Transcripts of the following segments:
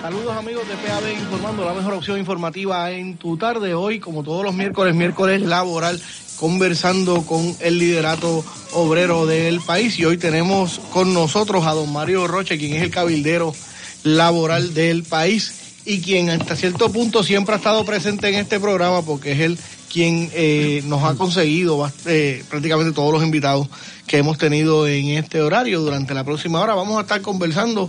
Saludos amigos de PAB informando la mejor opción informativa en tu tarde. Hoy, como todos los miércoles, miércoles laboral, conversando con el liderato obrero del país. Y hoy tenemos con nosotros a don Mario Roche, quien es el cabildero laboral del país y quien hasta cierto punto siempre ha estado presente en este programa porque es él quien eh, nos ha conseguido eh, prácticamente todos los invitados que hemos tenido en este horario. Durante la próxima hora vamos a estar conversando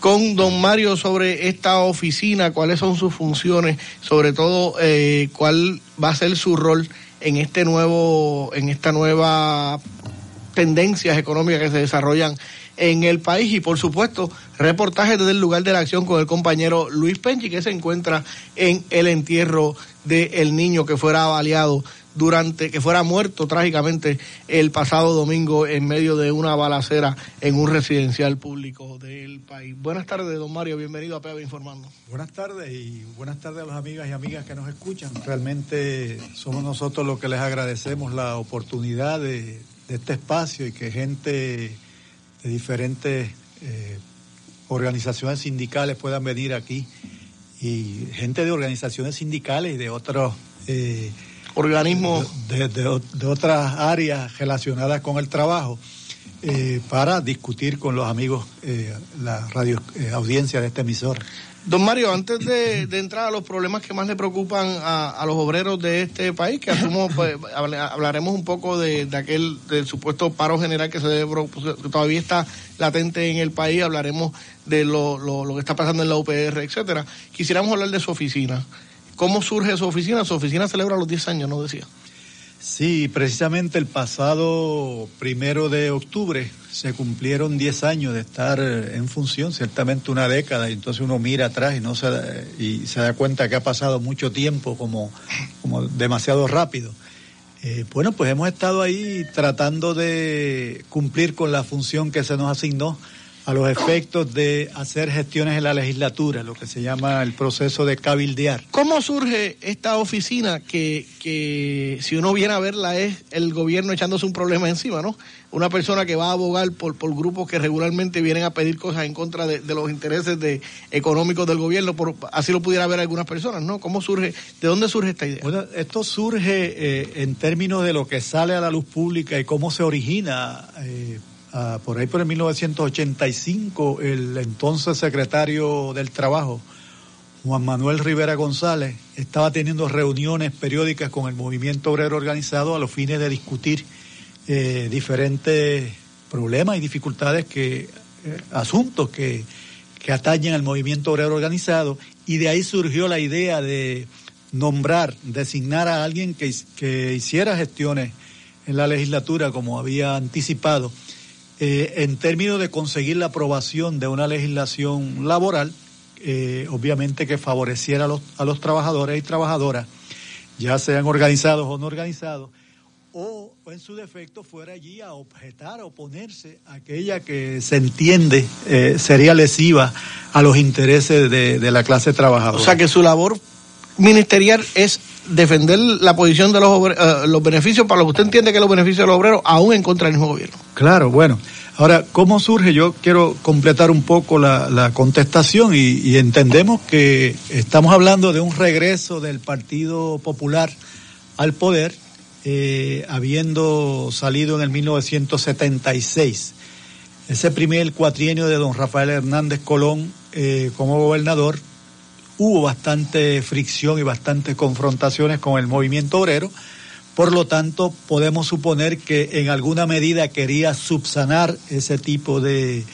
con don Mario sobre esta oficina, cuáles son sus funciones, sobre todo eh, cuál va a ser su rol en este nuevo, en esta nueva tendencias económicas que se desarrollan en el país y por supuesto reportajes desde el lugar de la acción con el compañero Luis Penchi que se encuentra en el entierro del niño que fuera baleado durante que fuera muerto trágicamente el pasado domingo en medio de una balacera en un residencial público del país. Buenas tardes, don Mario, bienvenido a PEB Informando. Buenas tardes y buenas tardes a las amigas y amigas que nos escuchan. Realmente somos nosotros los que les agradecemos la oportunidad de, este espacio y que gente de diferentes eh, organizaciones sindicales puedan venir aquí y gente de organizaciones sindicales y de otros... Eh, organismos de, otras áreas relacionadas con el trabajo eh, para discutir con los amigos la radio audiencia de este emisor. Don Mario, antes de, entrar a los problemas que más le preocupan a, los obreros de este país, que asumo, pues, hablaremos un poco de, aquel del supuesto paro general que se debe, todavía está latente en el país, hablaremos de lo, lo, lo que está pasando en la UPR, etcétera. Quisiéramos hablar de su oficina. ¿Cómo surge su oficina? Su oficina celebra los 10 años, ¿no decía? Sí, precisamente el pasado primero de octubre se cumplieron 10 años de estar en función, ciertamente una década, y entonces uno mira atrás y, no se, y se da cuenta que ha pasado mucho tiempo como, como demasiado rápido. Eh, bueno, pues hemos estado ahí tratando de cumplir con la función que se nos asignó a los efectos de hacer gestiones en la legislatura, lo que se llama el proceso de cabildear. ¿Cómo surge esta oficina que, que si uno viene a verla es el gobierno echándose un problema encima, ¿no? Una persona que va a abogar por, por grupos que regularmente vienen a pedir cosas en contra de, los intereses de, económicos del gobierno, por, así lo pudiera ver algunas personas, ¿no? ¿Cómo surge, de dónde surge esta idea? Bueno, esto surge eh, en términos de lo que sale a la luz pública y cómo se origina. Eh, Ah, por ahí por el 1985, el entonces secretario del Trabajo, Juan Manuel Rivera González, estaba teniendo reuniones periódicas con el movimiento obrero organizado a los fines de discutir eh, diferentes problemas y dificultades que, eh, asuntos que, que atañen al movimiento obrero organizado, y de ahí surgió la idea de nombrar, designar a alguien que, que hiciera gestiones en la legislatura como había anticipado eh, en términos de conseguir la aprobación de una legislación laboral, eh, obviamente que favoreciera a los, a los trabajadores y trabajadoras, ya sean organizados o no organizados, o, en su defecto fuera allí a objetar, a oponerse a aquella que se entiende eh, sería lesiva a los intereses de, de la clase trabajadora. O sea que su labor ministerial es defender la posición de los, eh, los beneficios para lo que usted entiende que los beneficios de los obreros, aún en contra del mismo gobierno. Claro, bueno. Ahora, ¿cómo surge? Yo quiero completar un poco la, contestación y, entendemos que estamos hablando de un regreso del Partido Popular al poder, eh, habiendo salido en el 1976. Ese primer cuatrienio de don Rafael Hernández Colón eh, como gobernador hubo bastante fricción y bastantes confrontaciones con el movimiento obrero. Por lo tanto, podemos suponer que en alguna medida quería subsanar ese tipo de,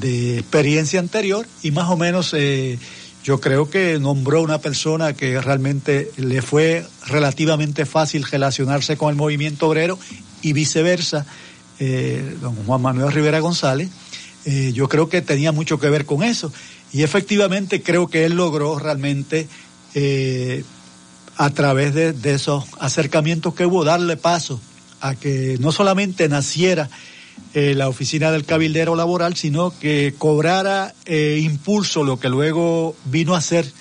experiencia anterior y más o menos eh, yo creo que nombró una persona que realmente le fue relativamente fácil relacionarse con el movimiento obrero y viceversa. eh, don Juan Manuel Rivera González, eh, yo creo que tenía mucho que ver con eso. Y efectivamente creo que él logró realmente, eh, a través de, esos acercamientos que hubo, darle paso a que no solamente naciera la oficina del cabildero laboral, sino que cobrara impulso lo que luego vino a ser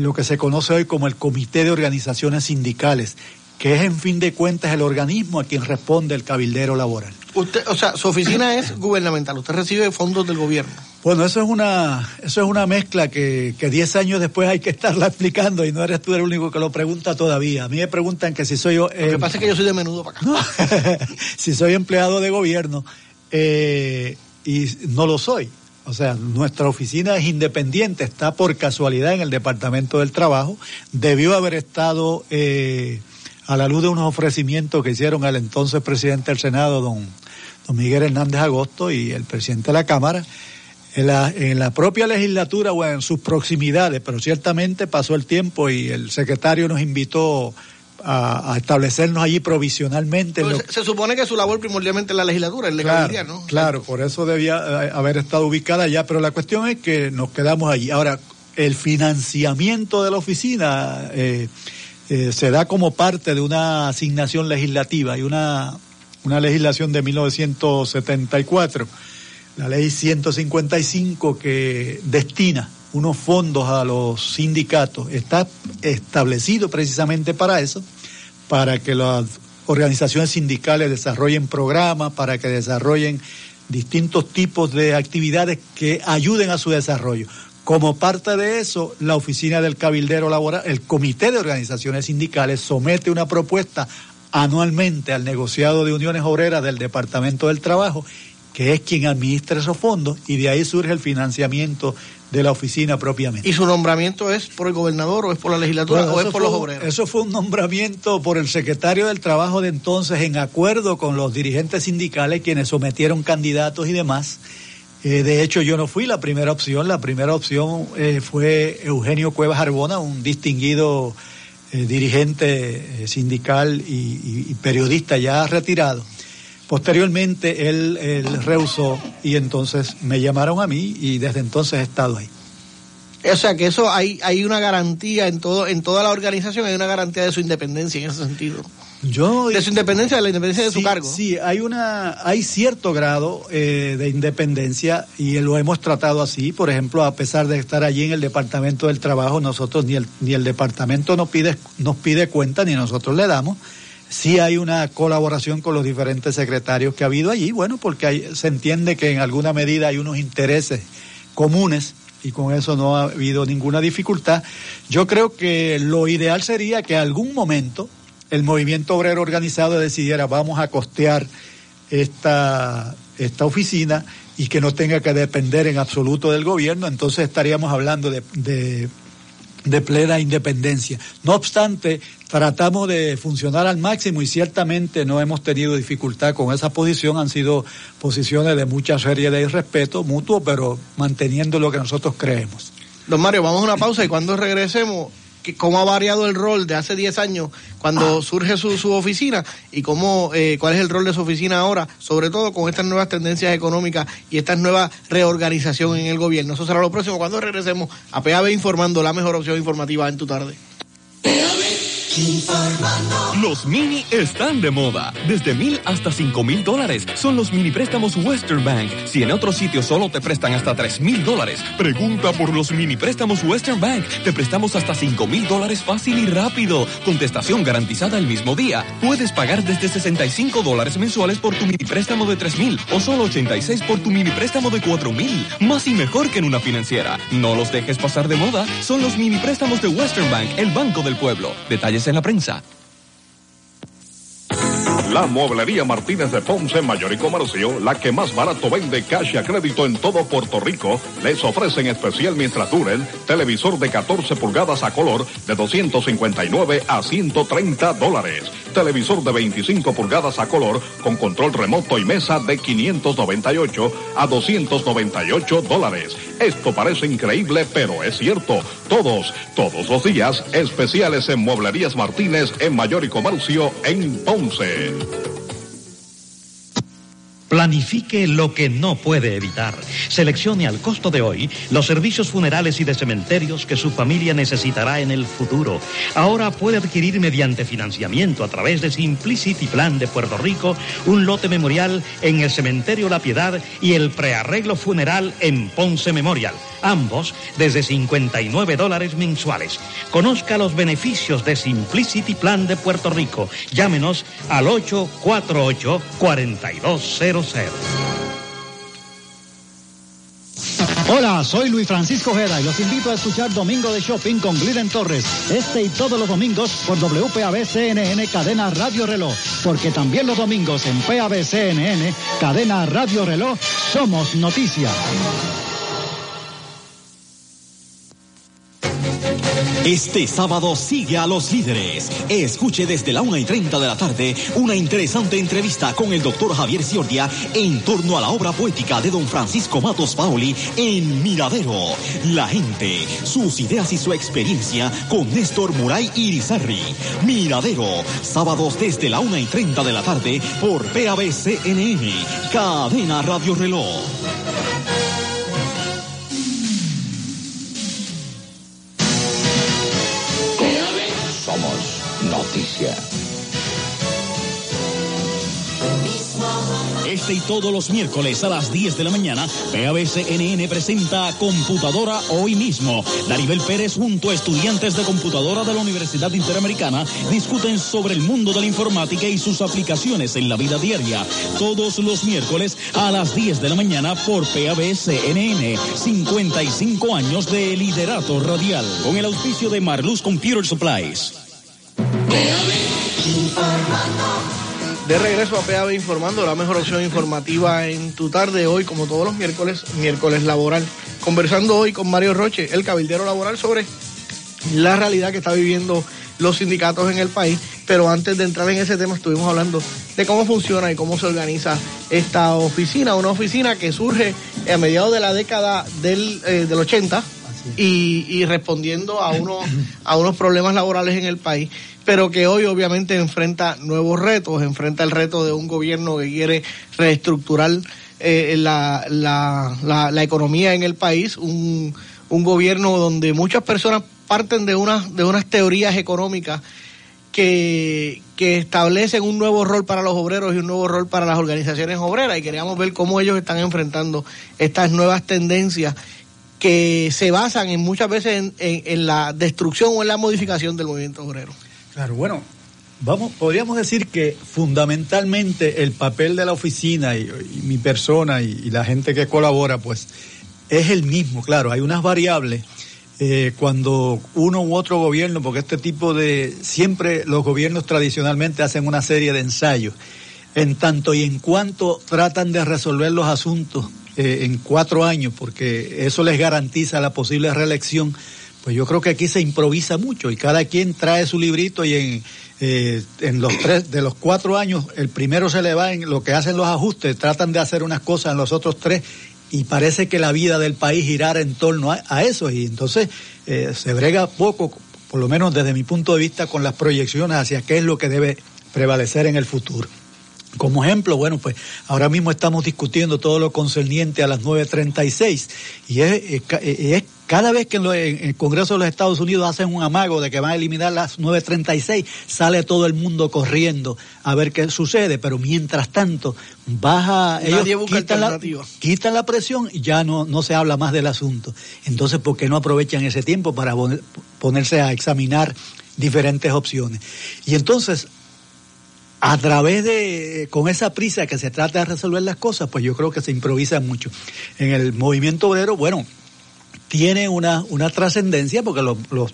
lo que se conoce hoy como el Comité de Organizaciones Sindicales, que es en fin de cuentas el organismo a quien responde el cabildero laboral. Usted, o sea, su oficina es gubernamental, usted recibe fondos del gobierno. Bueno, eso es una, eso es una mezcla que, que diez años después hay que estarla explicando y no eres tú el único que lo pregunta todavía. A mí me preguntan que si soy yo... lo que eh, pasa es que yo soy de menudo para acá. si soy empleado de gobierno eh, y no lo soy. O sea, nuestra oficina es independiente, está por casualidad en el Departamento del Trabajo, debió haber estado eh, a la luz de unos ofrecimientos que hicieron al entonces presidente del Senado, don, don Miguel Hernández Agosto, y el presidente de la Cámara, en la, en la propia legislatura o en sus proximidades, pero ciertamente pasó el tiempo y el secretario nos invitó a, establecernos allí provisionalmente. se, supone que su labor primordialmente es la legislatura, el legalidad, ¿no? Claro, por eso debía eh, haber estado ubicada allá, pero la cuestión es que nos quedamos allí. Ahora, el financiamiento de la oficina eh, eh, se da como parte de una asignación legislativa y una, una legislación de 1974, la ley 155 que destina unos fondos a los sindicatos. Está establecido precisamente para eso, para que las organizaciones sindicales desarrollen programas, para que desarrollen distintos tipos de actividades que ayuden a su desarrollo. Como parte de eso, la oficina del cabildero laboral, el comité de organizaciones sindicales somete una propuesta anualmente al negociado de uniones obreras del Departamento del Trabajo, que es quien administra esos fondos, y de ahí surge el financiamiento de la oficina propiamente. ¿Y su nombramiento es por el gobernador o es por la legislatura o es por los obreros? Eso fue un nombramiento por el secretario del Trabajo de entonces en acuerdo con los dirigentes sindicales quienes sometieron candidatos y demás eh, de hecho, yo no fui la primera opción. La primera opción eh, fue Eugenio Cuevas Arbona, un distinguido eh, dirigente sindical y, periodista ya retirado. Posteriormente él, él, rehusó y entonces me llamaron a mí y desde entonces he estado ahí. O sea que eso hay, hay una garantía en todo, en toda la organización, hay una garantía de su independencia en ese sentido. Yo, de su independencia, de la independencia de su cargo. Sí, hay una, hay cierto grado eh, de independencia y lo hemos tratado así. Por ejemplo, a pesar de estar allí en el departamento del trabajo, nosotros ni el ni el departamento nos pide nos pide cuenta ni nosotros le damos. Sí hay una colaboración con los diferentes secretarios que ha habido allí, bueno, porque se entiende que en alguna medida hay unos intereses comunes y con eso no ha habido ninguna dificultad. Yo creo que lo ideal sería que algún momento el movimiento obrero organizado decidiera vamos a costear esta, esta oficina y que no tenga que depender en absoluto del gobierno, entonces estaríamos hablando de, de plena independencia. No obstante, tratamos de funcionar al máximo y ciertamente no hemos tenido dificultad con esa posición, han sido posiciones de mucha seriedad y respeto mutuo, pero manteniendo lo que nosotros creemos. Don Mario, vamos a una pausa y cuando regresemos cómo ha variado el rol de hace 10 años cuando surge su, su oficina y cómo, eh, cuál es el rol de su oficina ahora, sobre todo con estas nuevas tendencias económicas y esta nueva reorganización en el gobierno. Eso será lo próximo cuando regresemos a PAB informando la mejor opción informativa en tu tarde. Los mini están de moda. Desde mil hasta cinco mil dólares. Son los mini préstamos Western Bank. Si en otro sitio solo te prestan hasta tres mil dólares, pregunta por los mini préstamos Western Bank. Te prestamos hasta cinco mil dólares fácil y rápido. Contestación garantizada el mismo día. Puedes pagar desde 65 dólares mensuales por tu mini préstamo de tres mil o solo 86 por tu mini préstamo de cuatro mil. Más y mejor que en una financiera. No los dejes pasar de moda. Son los mini préstamos de Western Bank, el banco del pueblo. Detalles en la prensa. La Mueblería Martínez de Ponce Mayor y Comercio, la que más barato vende cash a crédito en todo Puerto Rico, les ofrece en especial mientras duren televisor de 14 pulgadas a color de 259 a 130 dólares. Televisor de 25 pulgadas a color con control remoto y mesa de 598 a 298 dólares. Esto parece increíble, pero es cierto. Todos, todos los días, especiales en Mueblerías Martínez en Mayor y Comercio en Ponce. Planifique lo que no puede evitar. Seleccione al costo de hoy los servicios funerales y de cementerios que su familia necesitará en el futuro. Ahora puede adquirir mediante financiamiento a través de Simplicity Plan de Puerto Rico un lote memorial en el Cementerio La Piedad y el prearreglo funeral en Ponce Memorial. Ambos desde 59 dólares mensuales. Conozca los beneficios de Simplicity Plan de Puerto Rico. Llámenos al 848 4200 Hola, soy Luis Francisco Jeda y los invito a escuchar Domingo de Shopping con Gliden Torres. Este y todos los domingos por WPAB CNN Cadena Radio Reloj. Porque también los domingos en PAB CNN Cadena Radio Reloj somos noticia. Este sábado sigue a los líderes. Escuche desde la 1 y 30 de la tarde una interesante entrevista con el doctor Javier Ciordia en torno a la obra poética de don Francisco Matos Paoli en Miradero. La gente, sus ideas y su experiencia con Néstor Muray Irizarri. Miradero, sábados desde la 1 y 30 de la tarde por PABCNN, Cadena Radio Reloj. Este y todos los miércoles a las 10 de la mañana, PABCNN presenta Computadora hoy mismo. Daribel Pérez junto a estudiantes de computadora de la Universidad Interamericana discuten sobre el mundo de la informática y sus aplicaciones en la vida diaria. Todos los miércoles a las 10 de la mañana por PABCNN. 55 años de liderato radial. Con el auspicio de Marluz Computer Supplies. De regreso a PAB Informando, la mejor opción informativa en tu tarde hoy, como todos los miércoles, miércoles laboral. Conversando hoy con Mario Roche, el cabildero laboral, sobre la realidad que está viviendo los sindicatos en el país. Pero antes de entrar en ese tema, estuvimos hablando de cómo funciona y cómo se organiza esta oficina. Una oficina que surge a mediados de la década del, eh, del 80 y, y, respondiendo a unos, a unos problemas laborales en el país, pero que hoy obviamente enfrenta nuevos retos, enfrenta el reto de un gobierno que quiere reestructurar eh, la, la, la, economía en el país, un, un gobierno donde muchas personas parten de unas, de unas teorías económicas que, que establecen un nuevo rol para los obreros y un nuevo rol para las organizaciones obreras y queríamos ver cómo ellos están enfrentando estas nuevas tendencias que se basan en muchas veces en, en, la destrucción o en la modificación del movimiento obrero. Claro, bueno, vamos, podríamos decir que fundamentalmente el papel de la oficina y, mi persona y, y, la gente que colabora, pues es el mismo, claro, hay unas variables. Eh, cuando uno u otro gobierno, porque este tipo de, siempre los gobiernos tradicionalmente hacen una serie de ensayos, en tanto y en cuanto tratan de resolver los asuntos eh, en cuatro años, porque eso les garantiza la posible reelección, pues yo creo que aquí se improvisa mucho y cada quien trae su librito y en, eh, en los tres, de los cuatro años, el primero se le va en lo que hacen los ajustes, tratan de hacer unas cosas en los otros tres y parece que la vida del país girara en torno a, eso y entonces eh, se brega poco, por lo menos desde mi punto de vista, con las proyecciones hacia qué es lo que debe prevalecer en el futuro. Como ejemplo, bueno, pues ahora mismo estamos discutiendo todo lo concerniente a las 9.36 y es, es, es cada vez que en, lo, en, el Congreso de los Estados Unidos hacen un amago de que van a eliminar las 9.36, sale todo el mundo corriendo a ver qué sucede, pero mientras tanto baja, Nadie ellos quitan la, quitan la, presión y ya no, no se habla más del asunto. Entonces, ¿por qué no aprovechan ese tiempo para ponerse a examinar diferentes opciones? Y entonces, a través de, con esa prisa que se trata de resolver las cosas, pues yo creo que se improvisa mucho. En el movimiento obrero, bueno, tiene una, una trascendencia, porque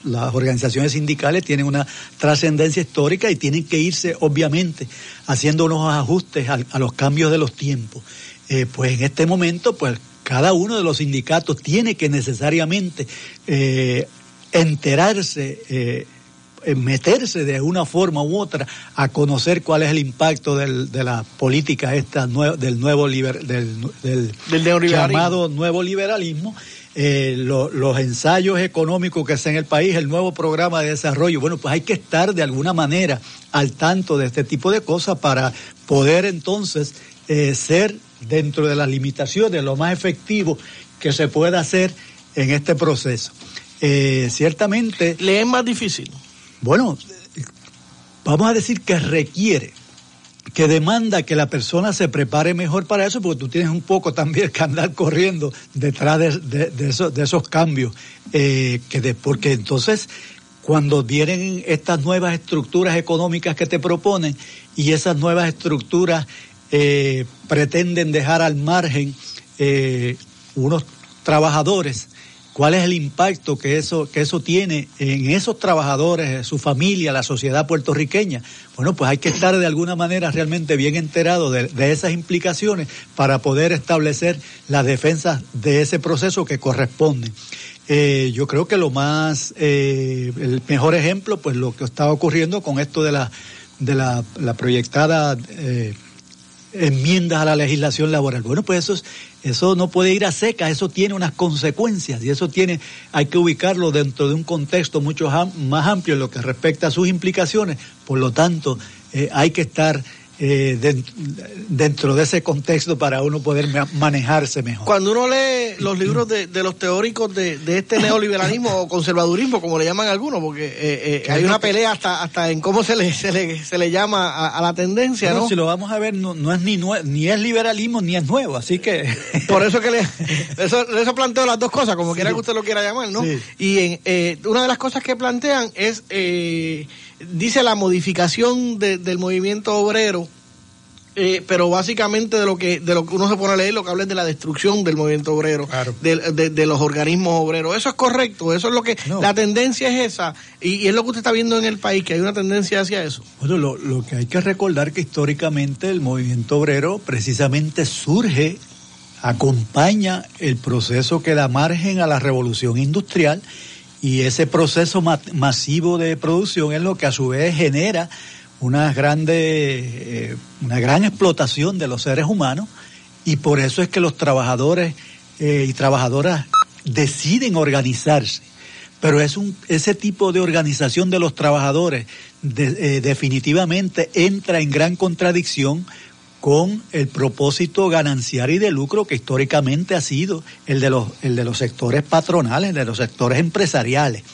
las organizaciones sindicales tienen una trascendencia histórica y tienen que irse, obviamente, haciendo unos ajustes a, a los cambios de los tiempos. Eh, pues en este momento, pues cada uno de los sindicatos tiene que necesariamente eh, enterarse, eh, meterse de una forma u otra a conocer cuál es el impacto del, de la política esta del nuevo liber, del, del, del llamado nuevo liberalismo eh, lo, los ensayos económicos que hacen en el país, el nuevo programa de desarrollo. Bueno, pues hay que estar de alguna manera al tanto de este tipo de cosas para poder entonces eh, ser dentro de las limitaciones, lo más efectivo que se pueda hacer en este proceso. Eh, ciertamente... ¿Le es más difícil? Bueno, vamos a decir que requiere, que demanda que la persona se prepare mejor para eso, porque tú tienes un poco también que andar corriendo detrás de, de, esos, cambios, eh, que porque entonces cuando vienen estas nuevas estructuras económicas que te proponen y esas nuevas estructuras eh, pretenden dejar al margen eh, unos trabajadores, ¿cuál es el impacto que eso, que eso tiene en esos trabajadores, su familia, la sociedad puertorriqueña? Bueno, pues hay que estar de alguna manera realmente bien enterado de, de esas implicaciones para poder establecer las defensas de ese proceso que corresponden. Eh, yo creo que lo más, eh, el mejor ejemplo, pues lo que está ocurriendo con esto de la, de la, proyectada eh, enmiendas a la legislación laboral. Bueno, pues eso, eso no puede ir a secas, eso tiene unas consecuencias y eso tiene, hay que ubicarlo dentro de un contexto mucho más amplio en lo que respecta a sus implicaciones. Por lo tanto, hay que estar eh, dentro de ese contexto para uno poder manejarse mejor. Cuando uno lee los libros de, los teóricos de, este neoliberalismo o conservadurismo, como le llaman algunos, porque eh, eh, hay una pelea hasta hasta en cómo se le se le, se le llama a, la tendencia, ¿no? Si lo vamos a ver, no, es ni ni es liberalismo ni es nuevo, así que por eso que le eso, eso planteo las dos cosas, como quiera que usted lo quiera llamar, ¿no? Y en, una de las cosas que plantean es dice la modificación del movimiento obrero, eh, pero básicamente de lo que de lo que uno se pone a leer, lo que habla es de la destrucción del movimiento obrero, de, los organismos obreros. Eso es correcto, eso es lo que la tendencia es esa y, es lo que usted está viendo en el país, que hay una tendencia hacia eso. Bueno, lo, lo que hay que recordar que históricamente el movimiento obrero precisamente surge acompaña el proceso que da margen a la revolución industrial y ese proceso masivo de producción es lo que a su vez genera una grande, eh, una gran explotación de los seres humanos y por eso es que los trabajadores eh, y trabajadoras deciden organizarse. Pero es un, ese tipo de organización de los trabajadores eh, definitivamente entra en gran contradicción con el propósito gananciario y de lucro que históricamente ha sido el de los, el de los sectores patronales, el de los sectores empresariales.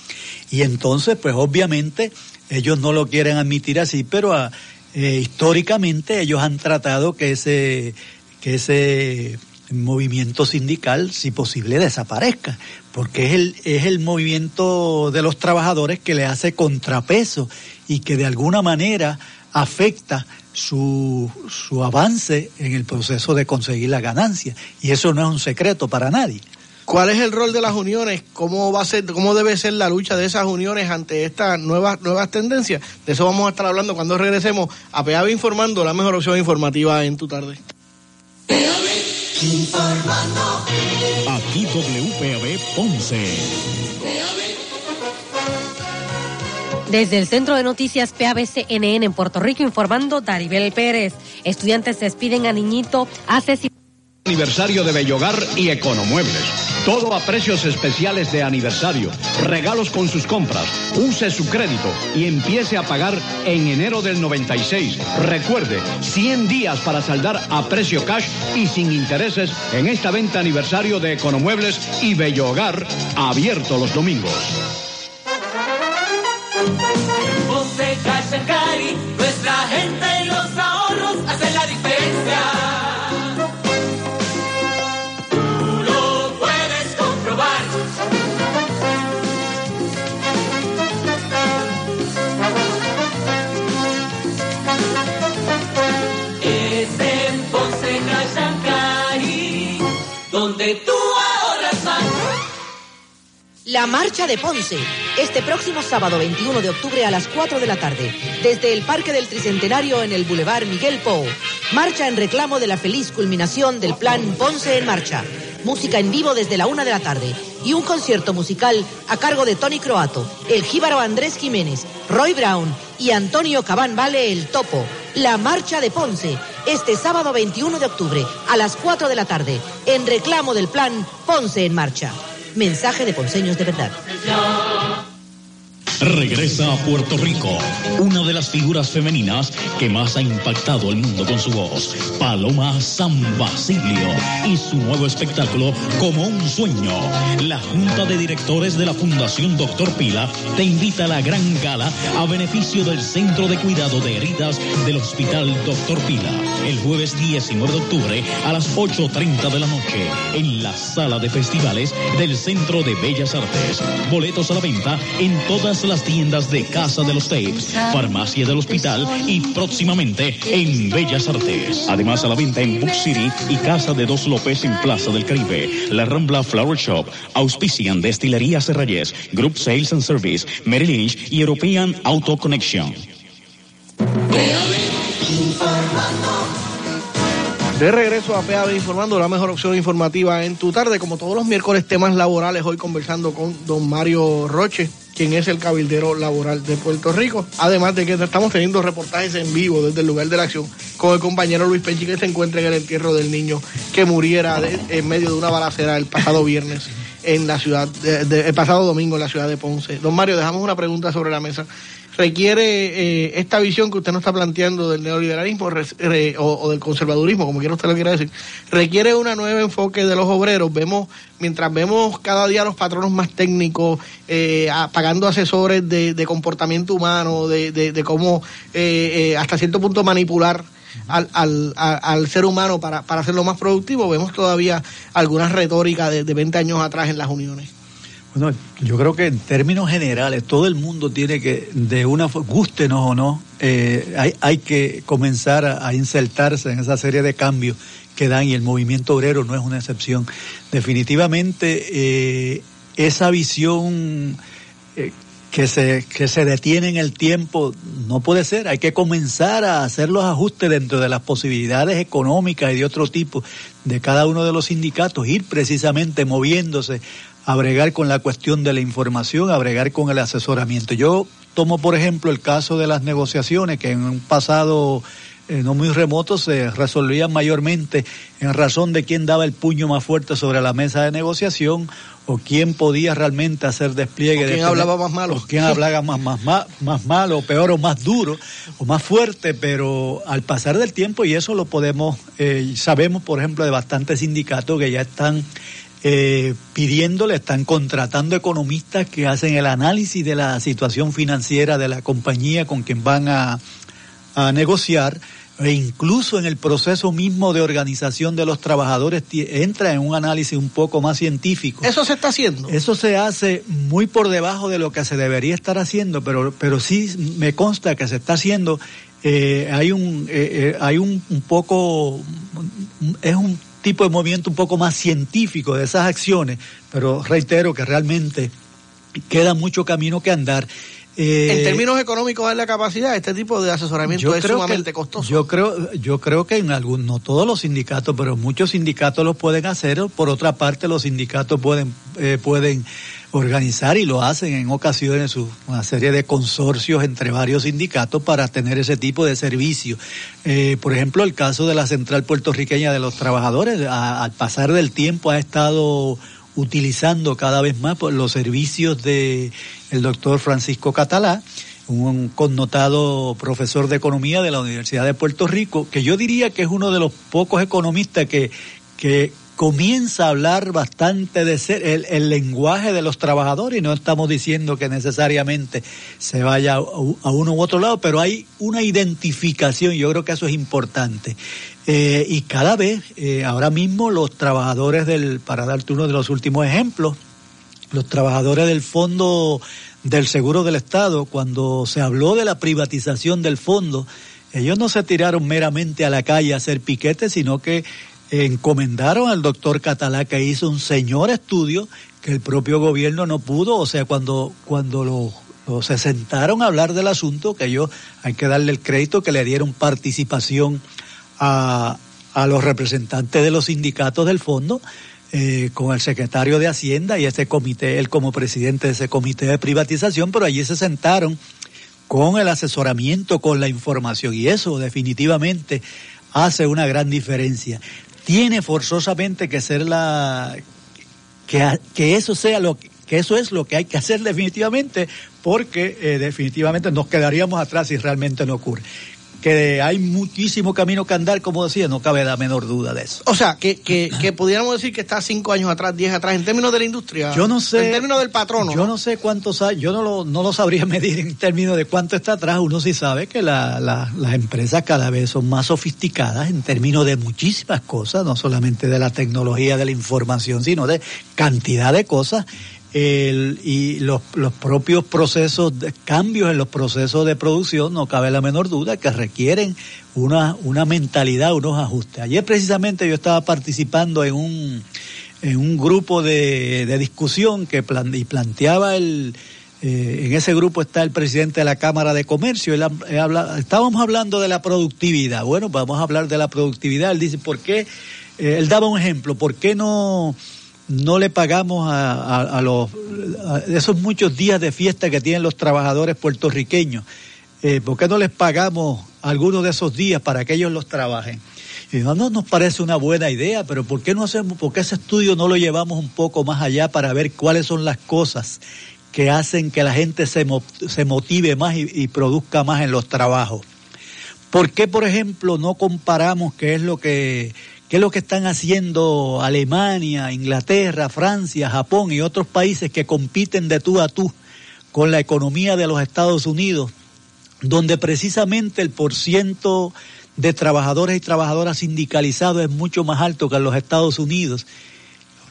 Y entonces, pues obviamente, ellos no lo quieren admitir así, pero ah, eh, históricamente ellos han tratado que ese, que ese movimiento sindical, si posible, desaparezca, porque es el, es el movimiento de los trabajadores que le hace contrapeso y que de alguna manera afecta su, su avance en el proceso de conseguir la ganancia. Y eso no es un secreto para nadie. ¿Cuál es el rol de las uniones? ¿Cómo va a ser, cómo debe ser la lucha de esas uniones ante estas nuevas nuevas tendencias? De eso vamos a estar hablando cuando regresemos a PAB informando, la mejor opción informativa en tu tarde. informando. Aquí WPAB Ponce. Desde el Centro de Noticias PABCNN en Puerto Rico informando Daribel Pérez. Estudiantes despiden a niñito asesinado. Aniversario de Bellogar y Economuebles. Todo a precios especiales de aniversario. Regalos con sus compras. Use su crédito y empiece a pagar en enero del 96. Recuerde, 100 días para saldar a precio cash y sin intereses en esta venta aniversario de Economuebles y Bellogar, abierto los domingos. Nuestra gente y los ahorros hacen la diferencia. Tú lo puedes comprobar. Es en Ponce Cachancari, donde tú. La Marcha de Ponce este próximo sábado 21 de octubre a las 4 de la tarde, desde el Parque del Tricentenario en el Boulevard Miguel Pou. Marcha en reclamo de la feliz culminación del plan Ponce en Marcha. Música en vivo desde la 1 de la tarde y un concierto musical a cargo de Tony Croato, el jíbaro Andrés Jiménez, Roy Brown y Antonio Cabán Vale el Topo. La Marcha de Ponce, este sábado 21 de octubre a las 4 de la tarde, en reclamo del plan Ponce en Marcha. Mensaje de Ponceños de Verdad. Regresa a Puerto Rico. Una de las figuras femeninas que más ha impactado el mundo con su voz, Paloma San Basilio, y su nuevo espectáculo Como un sueño. La Junta de Directores de la Fundación Doctor Pila te invita a la gran gala a beneficio del Centro de Cuidado de Heridas del Hospital Doctor Pila. El jueves 19 de octubre a las 8.30 de la noche en la sala de festivales del Centro de Bellas Artes. Boletos a la venta en todas las tiendas de Casa de los Tapes, Farmacia del Hospital y próximamente en Bellas Artes. Además a la venta en Book City y Casa de Dos López en Plaza del Caribe. La Rambla Flower Shop, auspician Destilería Serrayes, Group Sales and Service, Merrill Lynch y European Auto Connection. De regreso a PAB Informando, la mejor opción informativa en tu tarde, como todos los miércoles, temas laborales, hoy conversando con don Mario Roche, quien es el cabildero laboral de Puerto Rico. Además de que estamos teniendo reportajes en vivo desde el lugar de la acción con el compañero Luis Penchi, que se encuentra en el entierro del niño que muriera en medio de una balacera el pasado viernes en la ciudad, el pasado domingo en la ciudad de Ponce. Don Mario, dejamos una pregunta sobre la mesa. ¿Requiere eh, esta visión que usted nos está planteando del neoliberalismo o, del conservadurismo, como quiera usted lo quiera decir, requiere un nuevo enfoque de los obreros? Vemos, mientras vemos cada día los patronos más técnicos, eh, pagando asesores de, comportamiento humano, de, de, cómo eh, eh, hasta cierto punto manipular al, al, al ser humano para, para hacerlo más productivo, vemos todavía algunas retóricas de, de 20 años atrás en las uniones. Bueno, yo creo que en términos generales todo el mundo tiene que, de una gústenos o no, eh, hay, hay que comenzar a, a insertarse en esa serie de cambios que dan y el movimiento obrero no es una excepción. Definitivamente eh, esa visión eh, que se, que se detiene en el tiempo no puede ser, hay que comenzar a hacer los ajustes dentro de las posibilidades económicas y de otro tipo de cada uno de los sindicatos, ir precisamente moviéndose a con la cuestión de la información, a con el asesoramiento. Yo tomo, por ejemplo, el caso de las negociaciones que en un pasado eh, no muy remoto se resolvían mayormente en razón de quién daba el puño más fuerte sobre la mesa de negociación o quién podía realmente hacer despliegue. O de quién tener- hablaba más malo. o quién hablaba más, más, más, más malo, peor o más duro o más fuerte, pero al pasar del tiempo, y eso lo podemos, eh, sabemos, por ejemplo, de bastantes sindicatos que ya están eh, pidiéndole, están contratando economistas que hacen el análisis de la situación financiera de la compañía con quien van a, a negociar e incluso en el proceso mismo de organización de los trabajadores entra en un análisis un poco más científico. Eso se está haciendo. Eso se hace muy por debajo de lo que se debería estar haciendo, pero, pero sí me consta que se está haciendo. Eh, hay un, eh, eh, hay un, un poco, es un tipo de movimiento un poco más científico de esas acciones, pero reitero que realmente queda mucho camino que andar. Eh, en términos económicos de la capacidad, este tipo de asesoramiento es sumamente que, costoso. Yo creo, yo creo que en algún, no todos los sindicatos, pero muchos sindicatos lo pueden hacer. Por otra parte, los sindicatos pueden, eh, pueden organizar y lo hacen en ocasiones una serie de consorcios entre varios sindicatos para tener ese tipo de servicio. Eh, por ejemplo, el caso de la Central Puertorriqueña de los Trabajadores, a- al pasar del tiempo ha estado utilizando cada vez más los servicios de el doctor Francisco Catalá, un connotado profesor de economía de la Universidad de Puerto Rico, que yo diría que es uno de los pocos economistas que, que comienza a hablar bastante de ser el, el lenguaje de los trabajadores y no estamos diciendo que necesariamente se vaya a, uno u otro lado, pero hay una identificación, yo creo que eso es importante. Eh, y cada vez, eh, ahora mismo los trabajadores del, para darte uno de los últimos ejemplos, los trabajadores del Fondo del Seguro del Estado, cuando se habló de la privatización del fondo, ellos no se tiraron meramente a la calle a hacer piquetes, sino que encomendaron al doctor Catalá que hizo un señor estudio que el propio gobierno no pudo, o sea, cuando, cuando lo, se sentaron a hablar del asunto, que ellos hay que darle el crédito que le dieron participación a, a los representantes de los sindicatos del fondo, eh, con el secretario de Hacienda y ese comité, él como presidente de ese comité de privatización, pero allí se sentaron con el asesoramiento, con la información, y eso definitivamente hace una gran diferencia. Tiene forzosamente que ser la, que, que eso sea lo que eso es lo que hay que hacer definitivamente, porque eh, definitivamente nos quedaríamos atrás si realmente no ocurre que hay muchísimo camino que andar, como decía, no cabe la menor duda de eso. O sea, que, que, que pudiéramos decir que está cinco años atrás, diez atrás, en términos de la industria. Yo no sé. En términos del patrono. Yo no, sé cuántos años, yo no lo, no lo sabría medir en términos de cuánto está atrás. Uno sí sabe que la, la, las empresas cada vez son más sofisticadas en términos de muchísimas cosas, no solamente de la tecnología de la información, sino de cantidad de cosas el, y los, los propios procesos, cambios en los procesos de producción, no cabe la menor duda que requieren una, una mentalidad, unos ajustes. Ayer precisamente yo estaba participando en un, en un grupo de, de discusión que plan, y planteaba el, eh, en ese grupo está el presidente de la Cámara de Comercio. Él, estábamos hablando de la productividad. Bueno, vamos a hablar de la productividad. Él dice, ¿por qué? Eh, él daba un ejemplo, ¿por qué no no le pagamos a, a, los esos muchos días de fiesta que tienen los trabajadores puertorriqueños. Eh, ¿Por qué no les pagamos algunos de esos días para que ellos los trabajen? Y no, no nos parece una buena idea, pero ¿por qué no hacemos, por qué ese estudio no lo llevamos un poco más allá para ver cuáles son las cosas que hacen que la gente se, se motive más y, y produzca más en los trabajos? ¿Por qué, por ejemplo, no comparamos qué es lo que qué es lo que están haciendo Alemania, Inglaterra, Francia, Japón y otros países que compiten de tú a tú con la economía de los Estados Unidos, donde precisamente el porciento de trabajadores y trabajadoras sindicalizados es mucho más alto que en los Estados Unidos.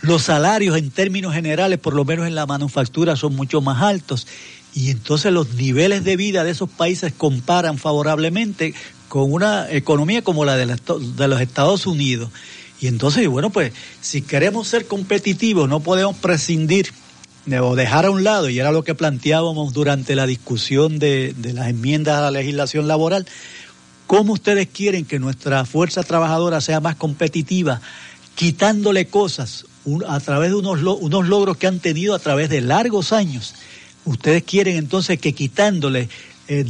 Los salarios en términos generales, por lo menos en la manufactura, son mucho más altos. Y entonces los niveles de vida de esos países comparan favorablemente con una economía como la de, la, de los Estados Unidos. Y entonces, bueno, pues si queremos ser competitivos, no podemos prescindir o dejar a un lado, y era lo que planteábamos durante la discusión de, las enmiendas a la legislación laboral, cómo ustedes quieren que nuestra fuerza trabajadora sea más competitiva, quitándole cosas a través de unos, unos logros que han tenido a través de largos años. Ustedes quieren entonces que quitándole eh,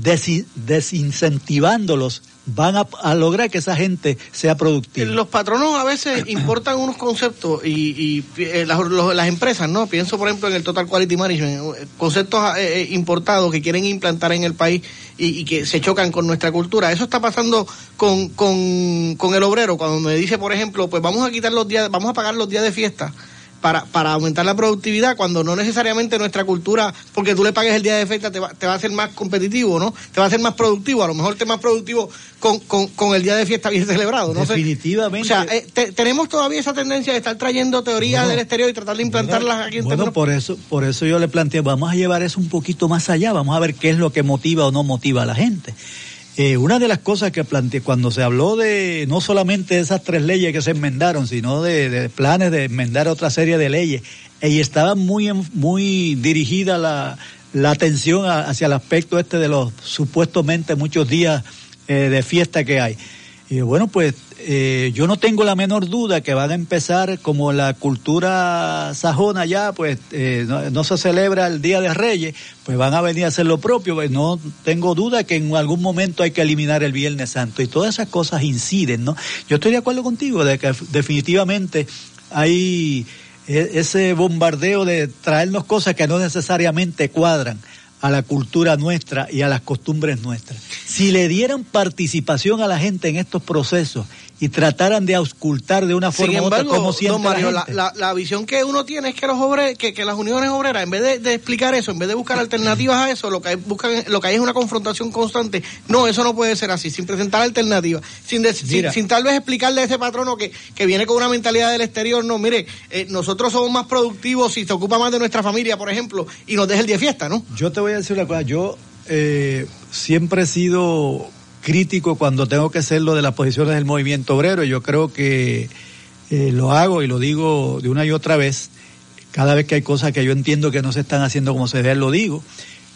desincentivándolos van a, a, lograr que esa gente sea productiva. Los patronos a veces importan unos conceptos y, y eh, las, los, las, empresas, ¿no? Pienso, por ejemplo, en el Total Quality Management, conceptos eh, importados que quieren implantar en el país y, y, que se chocan con nuestra cultura. Eso está pasando con, con, con el obrero, cuando me dice, por ejemplo, pues vamos a quitar los días, vamos a pagar los días de fiesta para, para aumentar la productividad cuando no necesariamente nuestra cultura, porque tú le pagues el día de fiesta, te va, te va a hacer más competitivo, ¿no? Te va a hacer más productivo, a lo mejor te más productivo con, con, con el día de fiesta bien celebrado, ¿no? Definitivamente. O sea, eh, te, tenemos todavía esa tendencia de estar trayendo teorías bueno, del exterior y tratar de implantarlas bueno, aquí en Bueno, por eso, por eso yo le planteé, vamos a llevar eso un poquito más allá, vamos a ver qué es lo que motiva o no motiva a la gente. Eh, una de las cosas que planteé cuando se habló de no solamente esas tres leyes que se enmendaron, sino de, planes de enmendar otra serie de leyes, y estaba muy, muy dirigida la, la atención a, hacia el aspecto este de los supuestamente muchos días eh, de fiesta que hay. Y bueno, pues eh, yo no tengo la menor duda que van a empezar como la cultura sajona ya, pues eh, no, se celebra el Día de Reyes, pues van a venir a hacer lo propio. Pues no tengo duda que en algún momento hay que eliminar el Viernes Santo y todas esas cosas inciden, ¿no? Yo estoy de acuerdo contigo de que definitivamente hay ese bombardeo de traernos cosas que no necesariamente cuadran a la cultura nuestra y a las costumbres nuestras. Si le dieran participación a la gente en estos procesos y trataran de auscultar de una forma Sin embargo, u otra como siente Mario, la. La, la, la, visión que uno tiene es que los obreros, que, que, las uniones obreras, en vez de, de, explicar eso, en vez de buscar alternativas a eso, lo que hay, buscan, lo que hay es una confrontación constante. No, eso no puede ser así, sin presentar alternativas, sin, de, sin, sin, tal vez explicarle a ese patrono que, que viene con una mentalidad del exterior, no, mire, eh, nosotros somos más productivos si se ocupa más de nuestra familia, por ejemplo, y nos deja el día de fiesta, ¿no? Yo te voy a decir una cosa, yo eh, siempre he sido crítico cuando tengo que hacerlo de las posiciones del movimiento obrero. Yo creo que eh, lo hago y lo digo de una y otra vez. Cada vez que hay cosas que yo entiendo que no se están haciendo como se debe, lo digo.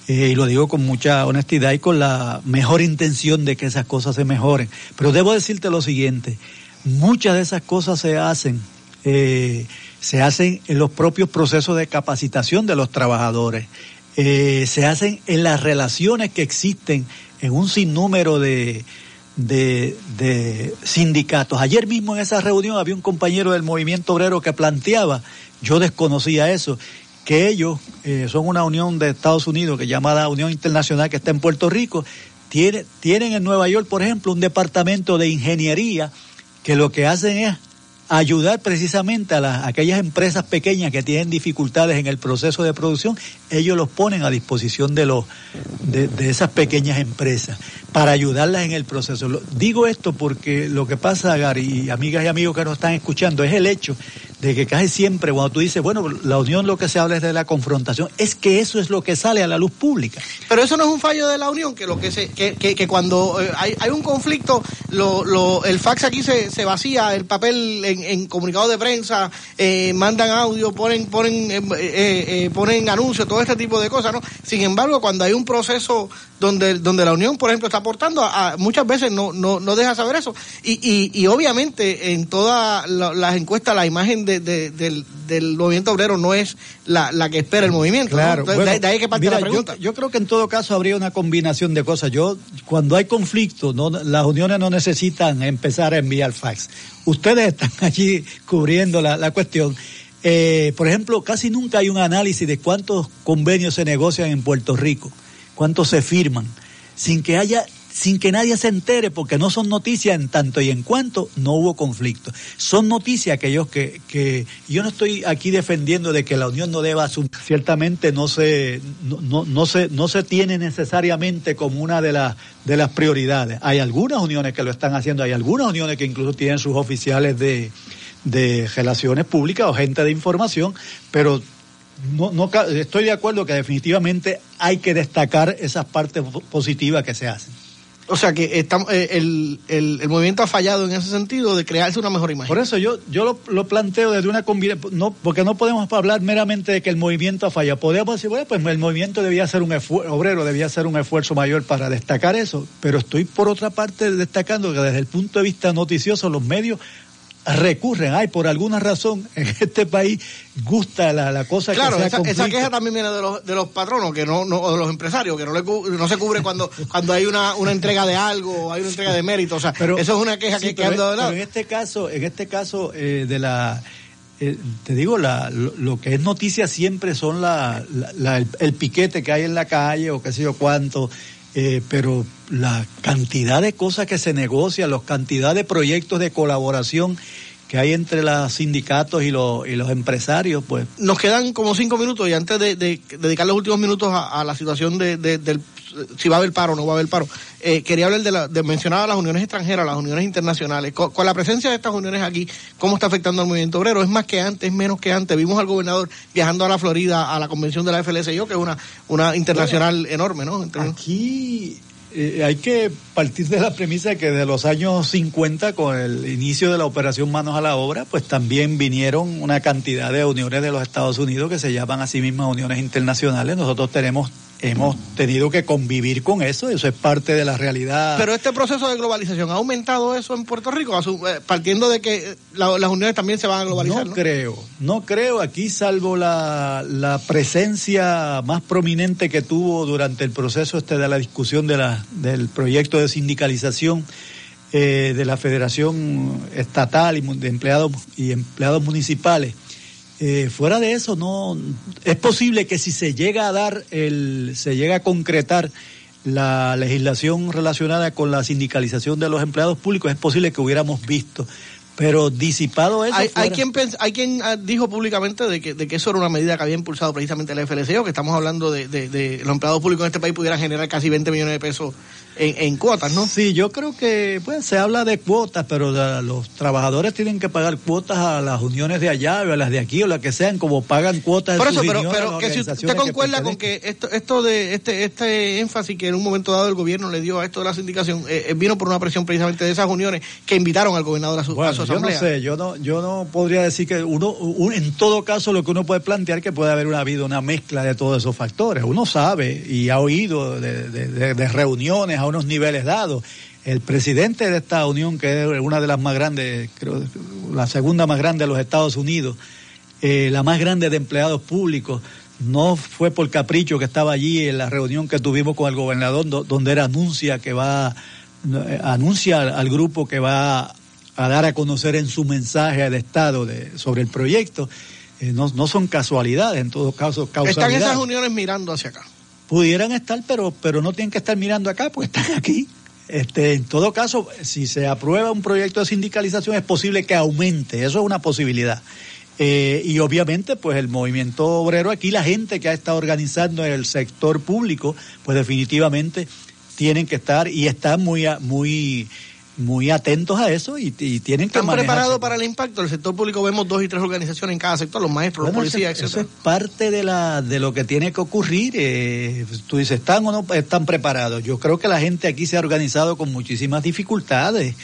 Eh, y lo digo con mucha honestidad y con la mejor intención de que esas cosas se mejoren. Pero debo decirte lo siguiente, muchas de esas cosas se hacen, eh, se hacen en los propios procesos de capacitación de los trabajadores, se hacen en las relaciones que existen en un sinnúmero de, de, de, sindicatos. Ayer mismo en esa reunión había un compañero del movimiento obrero que planteaba, yo desconocía eso, que ellos eh, son una unión de Estados Unidos que llamada Unión Internacional que está en Puerto Rico, tiene, tienen en Nueva York, por ejemplo, un departamento de ingeniería que lo que hacen es ayudar precisamente a, las, aquellas empresas pequeñas que tienen dificultades en el proceso de producción, ellos los ponen a disposición de, los, de esas pequeñas empresas para ayudarlas en el proceso. Lo- digo esto porque lo que pasa, Gary, y amigas y amigos que nos están escuchando, es el hecho de que casi siempre cuando tú dices, bueno, la unión lo que se habla es de la confrontación, es que eso es lo que sale a la luz pública. Pero eso no es un fallo de la Unión, que lo que se, que, que, que cuando eh, hay, hay un conflicto, lo, lo, el fax aquí se, se vacía, el papel en, comunicado de prensa, eh, mandan audio, ponen, ponen, eh, ponen anuncios, todo este tipo de cosas, ¿no? Sin embargo, cuando hay un proceso donde, donde la Unión, por ejemplo, está aportando, a- muchas veces no, no, no deja saber eso. Y, y, y obviamente en todas la- las encuestas la imagen de, de- del, del movimiento obrero no es la, la que espera el movimiento. ¿no? Claro, Entonces, bueno, de, de ahí que parte mira, la pregunta. Yo, yo creo que en todo caso habría una combinación de cosas. Yo, cuando hay conflicto, no, las uniones no necesitan empezar a enviar fax. Ustedes están allí cubriendo la, la cuestión. Eh, por ejemplo, casi nunca hay un análisis de cuántos convenios se negocian en Puerto Rico, cuántos se firman, sin que haya sin que nadie se entere, porque no son noticias en tanto y en cuanto no hubo conflicto. Son noticias aquellos que, que yo no estoy aquí defendiendo de que la Unión no deba asumir. Ciertamente no se, no, no, no se, no se tiene necesariamente como una de las, de las prioridades. Hay algunas uniones que lo están haciendo, hay algunas uniones que incluso tienen sus oficiales de, de relaciones públicas o gente de información, pero no, no, estoy de acuerdo que definitivamente hay que destacar esas partes po- positivas que se hacen. O sea que estamos, eh, el, el, el movimiento ha fallado en ese sentido de crearse una mejor imagen. Por eso yo, yo lo, lo planteo desde una combinación, no, porque no podemos hablar meramente de que el movimiento ha fallado. Podemos decir, bueno, pues el movimiento debía hacer un esfuerzo, obrero debía hacer un esfuerzo mayor para destacar eso, pero estoy por otra parte destacando que desde el punto de vista noticioso los medios recurren, ay, por alguna razón en este país gusta la, la cosa Claro, que sea esa, esa queja también viene de los, de los patronos, que no, no, o de los empresarios, que no, le, no se cubre cuando, cuando hay una, una entrega de algo o hay una entrega de mérito. O sea, eso es una queja Sí, que, que pero, dado de pero lado. en este caso, en este caso eh, de la eh, te digo, la, lo, lo que es noticia siempre son la, la- la- el, el piquete que hay en la calle o qué sé yo cuánto, eh, pero la cantidad de cosas que se negocian, la cantidad de proyectos de colaboración que hay entre los sindicatos y los, y los empresarios, pues Nos quedan como cinco minutos y antes de, de dedicar los últimos minutos a, a la situación de, de- del si va a haber paro o no va a haber paro, eh, quería hablar de, la, de mencionar a las uniones extranjeras, las uniones internacionales. Con, con la presencia de estas uniones aquí, ¿cómo está afectando al movimiento obrero? ¿Es más que antes, es menos que antes? Vimos al gobernador viajando a la Florida a la convención de la FLSIO, que es una, una internacional enorme, ¿no? Entonces- Aquí eh, hay que partir de la premisa que de los años 50, con el inicio de la operación Manos a la Obra, pues también vinieron una cantidad de uniones de los Estados Unidos que se llaman a sí mismas uniones internacionales. Nosotros tenemos hemos tenido que convivir con eso, eso es parte de la realidad. Pero este proceso de globalización, ¿ha aumentado eso en Puerto Rico? Eh, partiendo de que la- las uniones también se van a globalizar, No ¿no? creo, no creo aquí, salvo la, la presencia más prominente que tuvo durante el proceso este de la discusión de la, del proyecto de sindicalización eh, de la Federación Estatal y de Empleados y Empleados Municipales. Eh, fuera de eso, no es posible que si se llega a dar el, se llega a concretar la legislación relacionada con la sindicalización de los empleados públicos, es posible que hubiéramos visto. Pero disipado eso. Hay, hay quien hay quien ah, dijo públicamente de que, de que eso era una medida que había impulsado precisamente el FLCO, que estamos hablando de, de, de los empleados públicos en este país pudieran generar casi 20 millones de pesos en, en cuotas, ¿no? Sí, yo creo que pues se habla de cuotas, pero la- los trabajadores tienen que pagar cuotas a las uniones de allá, o a las de aquí, o las que sean, como pagan cuotas Por eso, pero, pero que si usted que concuerda con que esto, esto de este, este énfasis que en un momento dado el gobierno le dio a esto de la sindicación, eh, eh, vino por una presión precisamente de esas uniones que invitaron al gobernador a su, a Bueno, yo no sé, yo no, yo no podría decir que uno, un- en todo caso lo que uno puede plantear que puede haber una habido una mezcla de todos esos factores. Uno sabe y ha oído de, de- de- de reuniones a unos niveles dados. El presidente de esta unión, que es una de las más grandes, creo, la segunda más grande de los Estados Unidos, eh, la más grande de empleados públicos, no fue por capricho que estaba allí en la reunión que tuvimos con el gobernador, do- donde él anuncia que va, eh, anuncia al, al grupo que va a dar a conocer en su mensaje de Estado de, sobre el proyecto. Eh, no, no son casualidades, en todo caso, causalidades. Están esas uniones mirando hacia acá. Pudieran estar, pero, pero no tienen que estar mirando acá, pues están aquí. Este, en todo caso, si se aprueba un proyecto de sindicalización, es posible que aumente, eso es una posibilidad. Eh, y obviamente, pues el movimiento obrero aquí, la gente que ha estado organizando en el sector público, pues definitivamente tienen que estar y están muy, muy, muy atentos a eso y, tienen que ¿Están preparados para el impacto? El sector público vemos dos y tres organizaciones en cada sector, los maestros, los policías, eso, Eso es parte de, la, de lo que tiene que ocurrir. Eh, tú dices, ¿están o no están preparados? Yo creo que la gente aquí se ha organizado con muchísimas dificultades.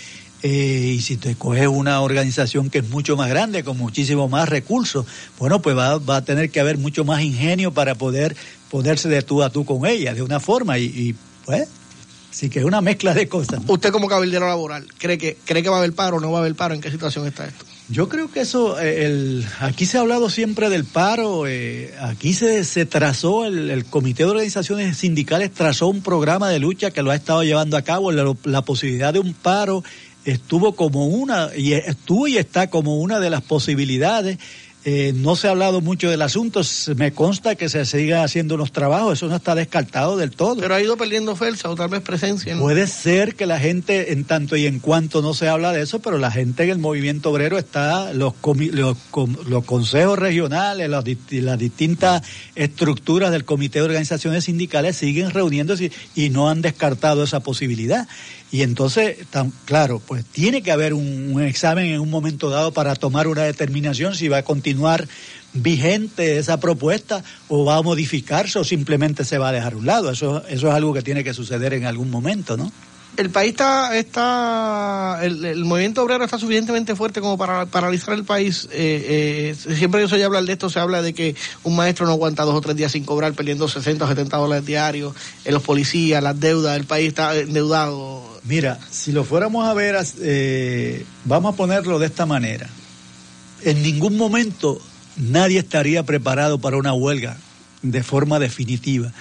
Eh, y si te coges una organización que es mucho más grande, con muchísimo más recursos, bueno, pues va, va a tener que haber mucho más ingenio para poder ponerse de tú a tú con ella, de una forma. Y, y pues Así que es una mezcla de cosas. Usted como cabildero laboral, ¿cree que, ¿cree que va a haber paro o no va a haber paro? ¿En qué situación está esto? Yo creo que eso, eh, el, aquí se ha hablado siempre del paro, eh, aquí se, se trazó, el, Comité de Organizaciones Sindicales trazó un programa de lucha que lo ha estado llevando a cabo, la, la posibilidad de un paro estuvo como una, y estuvo y está como una de las posibilidades eh, no se ha hablado mucho del asunto, me consta que se siga haciendo los trabajos, eso no está descartado del todo. Pero ha ido perdiendo fuerza o tal vez presencia. Puede ser que la gente, en tanto y en cuanto no se habla de eso, pero la gente en el movimiento obrero está, los, los, consejos regionales, las, las, distintas estructuras del Comité de Organizaciones Sindicales siguen reuniéndose y no han descartado esa posibilidad. Y entonces, tan, claro, pues tiene que haber un, examen en un momento dado para tomar una determinación si va a continuar vigente esa propuesta o va a modificarse o simplemente se va a dejar a un lado. Eso, eso es algo que tiene que suceder en algún momento, ¿no? El país está, está el, movimiento obrero está suficientemente fuerte como para paralizar el país. Eh, eh, siempre que se oye hablar de esto, se habla de que un maestro no aguanta dos o tres días sin cobrar, perdiendo 60 o 70 dólares diarios, en los policías, las deudas, el país está endeudado. Mira, si lo fuéramos a ver, eh, vamos a ponerlo de esta manera. En ningún momento nadie estaría preparado para una huelga de forma definitiva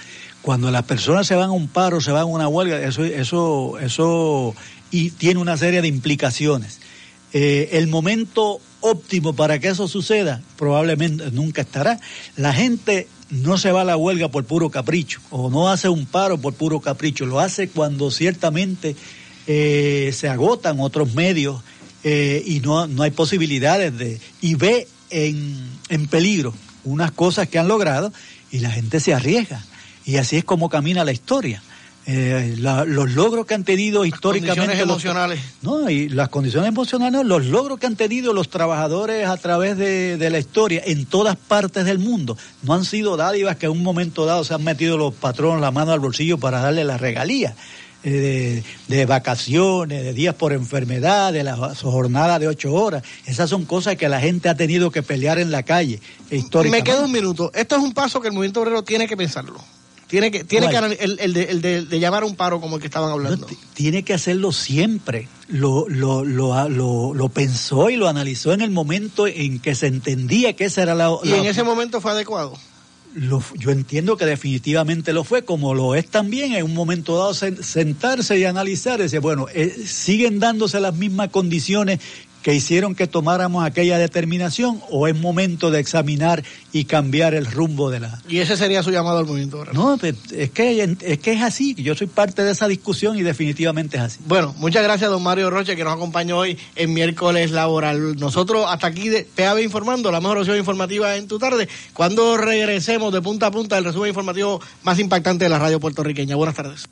cuando las personas se van a un paro, se van a una huelga, eso, eso, eso y tiene una serie de implicaciones. Eh, el momento óptimo para que eso suceda probablemente nunca estará. La gente no se va a la huelga por puro capricho o no hace un paro por puro capricho, lo hace cuando ciertamente eh, se agotan otros medios eh, y no, no hay posibilidades de... y ve en, en peligro unas cosas que han logrado y la gente se arriesga. Y así es como camina la historia. Eh, los logros que han tenido históricamente. Condiciones emocionales. no, y las condiciones emocionales, los logros que han tenido los trabajadores a través de, la historia en todas partes del mundo, no han sido dádivas que en un momento dado se han metido los patrones la mano al bolsillo para darle la regalía. Eh, de, vacaciones, de días por enfermedad, de la jornada de ocho horas. Esas son cosas que la gente ha tenido que pelear en la calle históricamente. Me queda un minuto. Esto es un paso que el movimiento obrero tiene que pensarlo. Tiene que, tiene que el, el, de, el, de, llamar a un paro como el que estaban hablando. tiene que hacerlo siempre. Lo, lo, lo, lo, lo pensó y lo analizó en el momento en que se entendía que esa era la... ¿Y en ese momento fue adecuado? Lo, yo entiendo que definitivamente lo fue, como lo es también en un momento dado sentarse y analizar, decir, bueno, eh, siguen dándose las mismas condiciones que hicieron que tomáramos aquella determinación o es momento de examinar y cambiar el rumbo de la... Y ese sería su llamado al movimiento. No, pues, es que, es que es así, yo soy parte de esa discusión y definitivamente es así. Bueno, muchas gracias don Mario Roche que nos acompañó hoy en miércoles laboral. Nosotros hasta aquí de PAB Informando, la mejor opción informativa en tu tarde, cuando regresemos de punta a punta el resumen informativo más impactante de la radio puertorriqueña. Buenas tardes.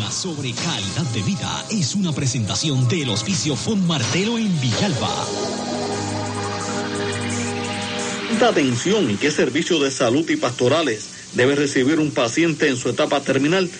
La sobre calidad de vida es una presentación del Hospicio Fon Martelo en Villalba. ¿Cuánta atención y qué servicio de salud y pastorales debe recibir un paciente en su etapa terminal?